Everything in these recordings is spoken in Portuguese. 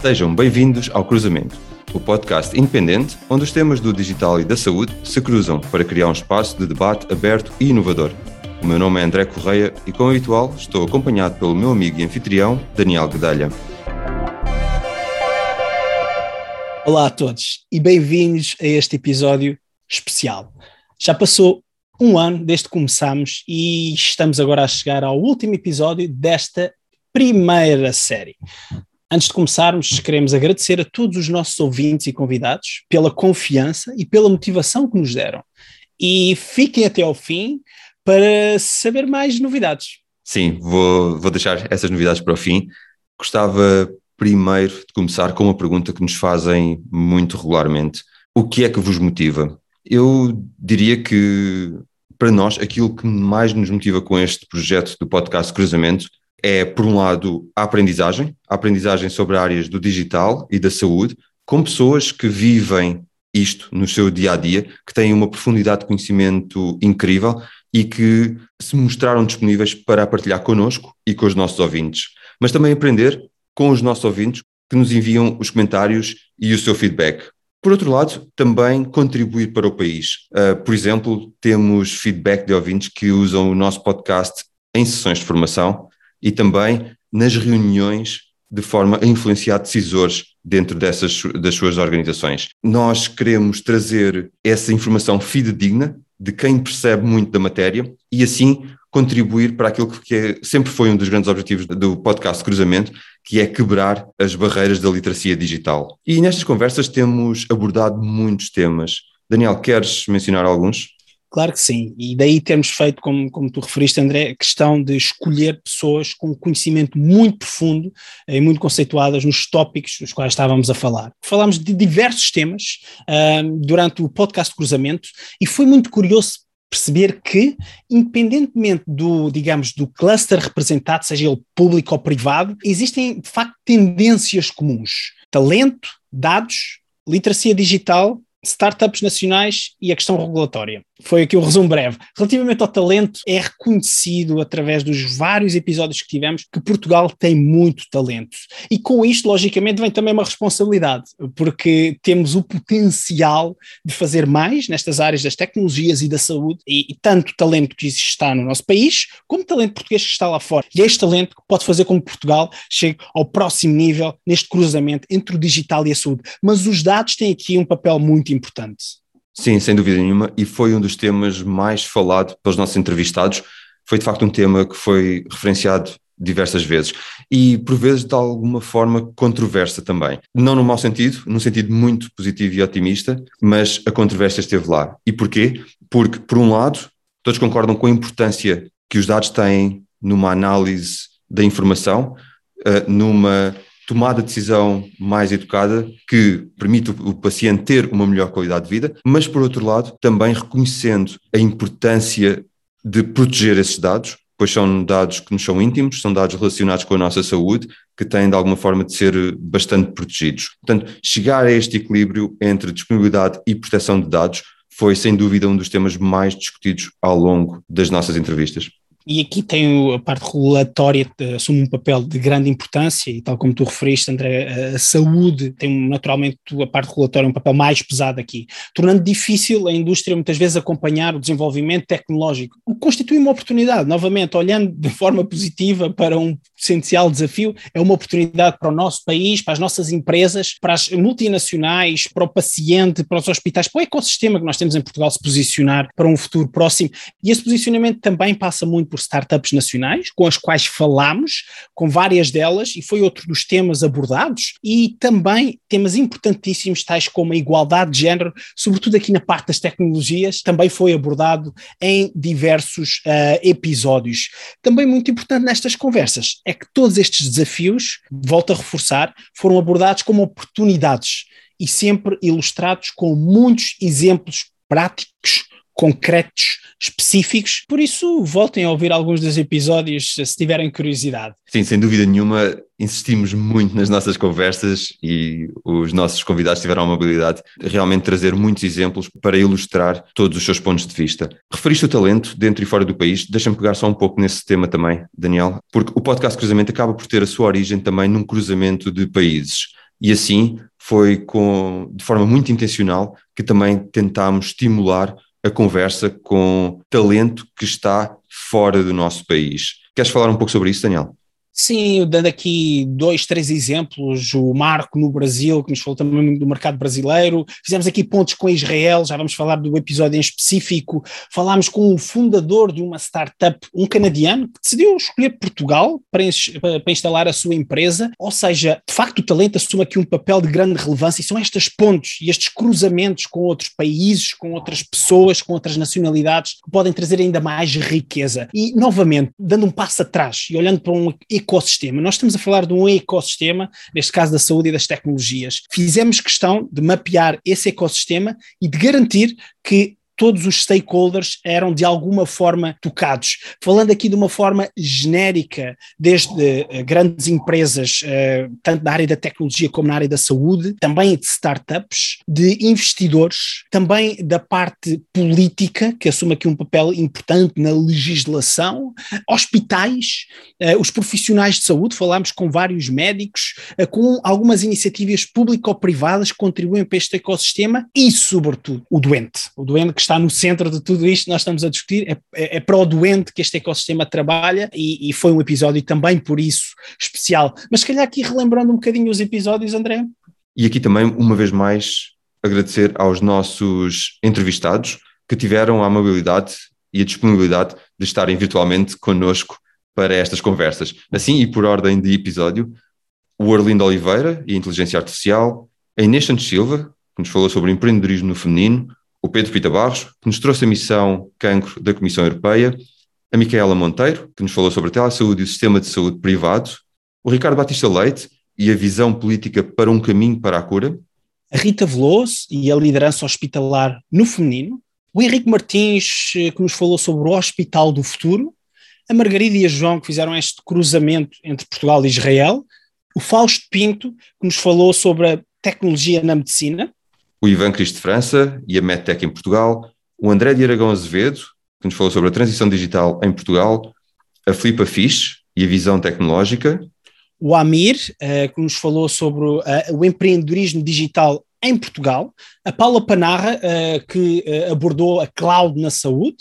Sejam bem-vindos ao Cruzamento, o podcast independente onde os temas do digital e da saúde se cruzam para criar um espaço de debate aberto e inovador. O meu nome é André Correia e, como habitual, estou acompanhado pelo meu amigo e anfitrião, Daniel Guedalha. Olá a todos e bem-vindos a este episódio especial. Já passou um ano desde que começámos e estamos agora a chegar ao último episódio desta primeira série. Antes de começarmos, queremos agradecer a todos os nossos ouvintes e convidados pela confiança e pela motivação que nos deram. E fiquem até ao fim para saber mais novidades. Sim, vou, vou deixar essas novidades para o fim. Gostava primeiro de começar com uma pergunta que nos fazem muito regularmente: O que é que vos motiva? Eu diria que, para nós, aquilo que mais nos motiva com este projeto do podcast Cruzamento é, por um lado, a aprendizagem, a aprendizagem sobre áreas do digital e da saúde, com pessoas que vivem isto no seu dia a dia, que têm uma profundidade de conhecimento incrível e que se mostraram disponíveis para partilhar connosco e com os nossos ouvintes. Mas também aprender com os nossos ouvintes que nos enviam os comentários e o seu feedback. Por outro lado, também contribuir para o país. Uh, por exemplo, temos feedback de ouvintes que usam o nosso podcast em sessões de formação e também nas reuniões de forma a influenciar decisores dentro dessas das suas organizações. Nós queremos trazer essa informação fidedigna de quem percebe muito da matéria e assim contribuir para aquilo que é, sempre foi um dos grandes objetivos do podcast Cruzamento, que é quebrar as barreiras da literacia digital. E nestas conversas temos abordado muitos temas. Daniel, queres mencionar alguns? Claro que sim, e daí termos feito, como, como tu referiste, André, questão de escolher pessoas com conhecimento muito profundo e muito conceituadas nos tópicos dos quais estávamos a falar. Falámos de diversos temas uh, durante o podcast Cruzamento e foi muito curioso perceber que, independentemente do, digamos, do cluster representado, seja ele público ou privado, existem de facto tendências comuns: talento, dados, literacia digital startups nacionais e a questão regulatória. Foi aqui o resumo breve. Relativamente ao talento, é reconhecido através dos vários episódios que tivemos que Portugal tem muito talento. E com isto, logicamente, vem também uma responsabilidade, porque temos o potencial de fazer mais nestas áreas das tecnologias e da saúde, e, e tanto talento que está no nosso país, como talento português que está lá fora. E é este talento que pode fazer com que Portugal chegue ao próximo nível neste cruzamento entre o digital e a saúde. Mas os dados têm aqui um papel muito importante. Sim, sem dúvida nenhuma, e foi um dos temas mais falado pelos nossos entrevistados. Foi de facto um tema que foi referenciado diversas vezes e por vezes de alguma forma controversa também. Não no mau sentido, num sentido muito positivo e otimista, mas a controvérsia esteve lá. E porquê? Porque, por um lado, todos concordam com a importância que os dados têm numa análise da informação, eh, numa tomada de decisão mais educada que permite o paciente ter uma melhor qualidade de vida, mas por outro lado também reconhecendo a importância de proteger esses dados, pois são dados que nos são íntimos, são dados relacionados com a nossa saúde, que têm de alguma forma de ser bastante protegidos. Portanto, chegar a este equilíbrio entre disponibilidade e proteção de dados foi sem dúvida um dos temas mais discutidos ao longo das nossas entrevistas. E aqui tem a parte regulatória, assume um papel de grande importância, e tal como tu referiste, André, a saúde tem naturalmente a parte regulatória um papel mais pesado aqui, tornando difícil a indústria muitas vezes acompanhar o desenvolvimento tecnológico, o que constitui uma oportunidade, novamente, olhando de forma positiva para um essencial desafio, é uma oportunidade para o nosso país, para as nossas empresas, para as multinacionais, para o paciente, para os hospitais, para o ecossistema que nós temos em Portugal se posicionar para um futuro próximo, e esse posicionamento também passa muito por por startups nacionais, com as quais falamos, com várias delas, e foi outro dos temas abordados, e também temas importantíssimos, tais como a igualdade de género, sobretudo aqui na parte das tecnologias, também foi abordado em diversos uh, episódios. Também muito importante nestas conversas é que todos estes desafios, volto a reforçar, foram abordados como oportunidades e sempre ilustrados com muitos exemplos práticos concretos, específicos. Por isso, voltem a ouvir alguns dos episódios se tiverem curiosidade. Sim, sem dúvida nenhuma, insistimos muito nas nossas conversas e os nossos convidados tiveram a amabilidade de realmente trazer muitos exemplos para ilustrar todos os seus pontos de vista. Referiste o talento dentro e fora do país, deixa-me pegar só um pouco nesse tema também, Daniel, porque o podcast Cruzamento acaba por ter a sua origem também num cruzamento de países. E assim foi com, de forma muito intencional que também tentámos estimular a conversa com talento que está fora do nosso país. Queres falar um pouco sobre isso, Daniel? Sim, dando aqui dois, três exemplos, o Marco no Brasil, que nos falou também do mercado brasileiro, fizemos aqui pontos com Israel, já vamos falar do episódio em específico, falámos com o fundador de uma startup, um canadiano, que decidiu escolher Portugal para, instalar a sua empresa, ou seja, de facto o talento assume aqui um papel de grande relevância e são estes pontos e estes cruzamentos com outros países, com outras pessoas, com outras nacionalidades, que podem trazer ainda mais riqueza. E, novamente, dando um passo atrás e olhando para um ecossistema. Nós estamos a falar de um ecossistema, neste caso da saúde e das tecnologias. Fizemos questão de mapear esse ecossistema e de garantir que todos os stakeholders eram de alguma forma tocados. Falando aqui de uma forma genérica, desde uh, grandes empresas, uh, tanto na área da tecnologia como na área da saúde, também de startups, de investidores, também da parte política, que assume aqui um papel importante na legislação, hospitais, uh, os profissionais de saúde, falámos com vários médicos, com algumas iniciativas público-privadas que contribuem para este ecossistema e, sobretudo, o doente. O doente que está no centro de tudo isto, nós estamos a discutir, é, é, é para o doente que este ecossistema trabalha e, e, foi um episódio também por isso especial. Mas se calhar aqui relembrando um bocadinho os episódios, André. E aqui também, uma vez mais, agradecer aos nossos entrevistados que tiveram a amabilidade e a disponibilidade de estarem virtualmente connosco para estas conversas. Assim, e por ordem de episódio, o Arlindo Oliveira e Inteligência Artificial, a Inês Santos Silva, que nos falou sobre empreendedorismo no feminino, o Pedro Pita Barros, que nos trouxe a missão Cancro da Comissão Europeia, a Micaela Monteiro, que nos falou sobre a telesaúde e o sistema de saúde privado, o Ricardo Batista Leite e a visão política para um caminho para a cura, a Rita Veloso e a liderança hospitalar no feminino, o Henrique Martins, eh, que nos falou sobre o Hospital do Futuro, a Margarida e a João, que fizeram este cruzamento entre Portugal e Israel, o Fausto Pinto, que nos falou sobre a tecnologia na medicina, o Ivan Cristo França e a MedTech em Portugal, o André de Aragão Azevedo, que nos falou sobre a transição digital em Portugal, a Filipa Fisch e a visão tecnológica, o Amir, uh, que nos falou sobre uh, o empreendedorismo digital em Portugal, a Paula Panarra, uh, que abordou a cloud na saúde,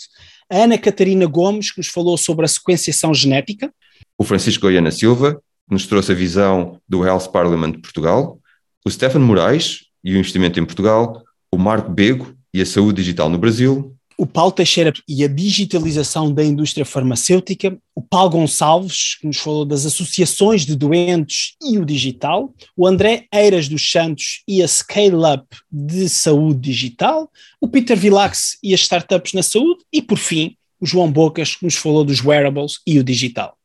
a Ana Catarina Gomes, que nos falou sobre a sequenciação genética, o Francisco Goiana Silva, que nos trouxe a visão do Health Parliament de Portugal, o Stefano Moraes, e o investimento em Portugal, o Marco Bego e a saúde digital no Brasil, o Paulo Teixeira e a digitalização da indústria farmacêutica, o Paulo Gonçalves, que nos falou das associações de doentes e o digital, o André Eiras dos Santos e a Scale Up de saúde digital, o Peter Vilax e as startups na saúde e, por fim, o João Bocas, que nos falou dos wearables e o digital.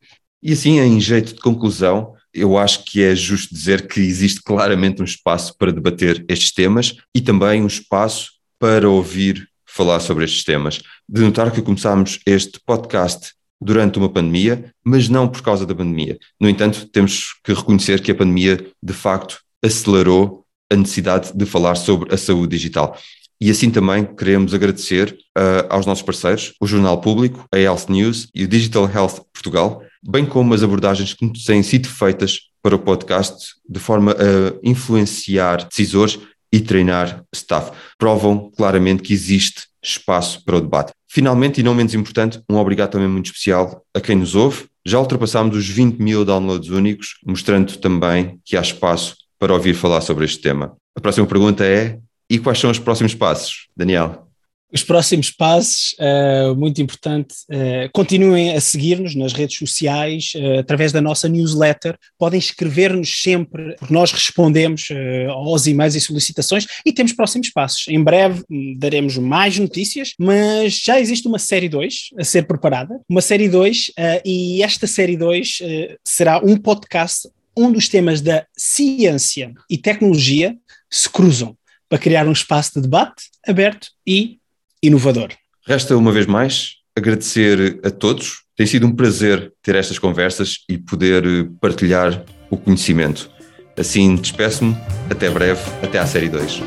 E assim, em jeito de conclusão, eu acho que é justo dizer que existe claramente um espaço para debater estes temas e também um espaço para ouvir falar sobre estes temas. De notar que começámos este podcast durante uma pandemia, mas não por causa da pandemia. No entanto, temos que reconhecer que a pandemia, de facto, acelerou a necessidade de falar sobre a saúde digital. E assim também queremos agradecer uh, aos nossos parceiros, o Jornal Público, a Health News e o Digital Health Portugal, bem como as abordagens que têm sido feitas para o podcast de forma a influenciar decisores e treinar staff. Provam claramente que existe espaço para o debate. Finalmente, e não menos importante, um obrigado também muito especial a quem nos ouve. Já ultrapassámos os 20 mil downloads únicos, mostrando também que há espaço para ouvir falar sobre este tema. A próxima pergunta é: e quais são os próximos passos, Daniel? Os próximos passos, uh, muito importante, uh, continuem a seguir-nos nas redes sociais, uh, através da nossa newsletter. Podem escrever-nos sempre, porque nós respondemos aos e-mails e solicitações e temos próximos passos. Em breve hum, daremos mais notícias, mas já existe uma série 2 a ser preparada. Uma série 2, e esta série 2 será um podcast onde os temas da ciência e tecnologia se cruzam para criar um espaço de debate aberto e inovador. Resta uma vez mais agradecer a todos. Tem sido um prazer ter estas conversas e poder partilhar o conhecimento. Assim, despeço-me. Até breve. Até à série 2.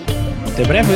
Até breve.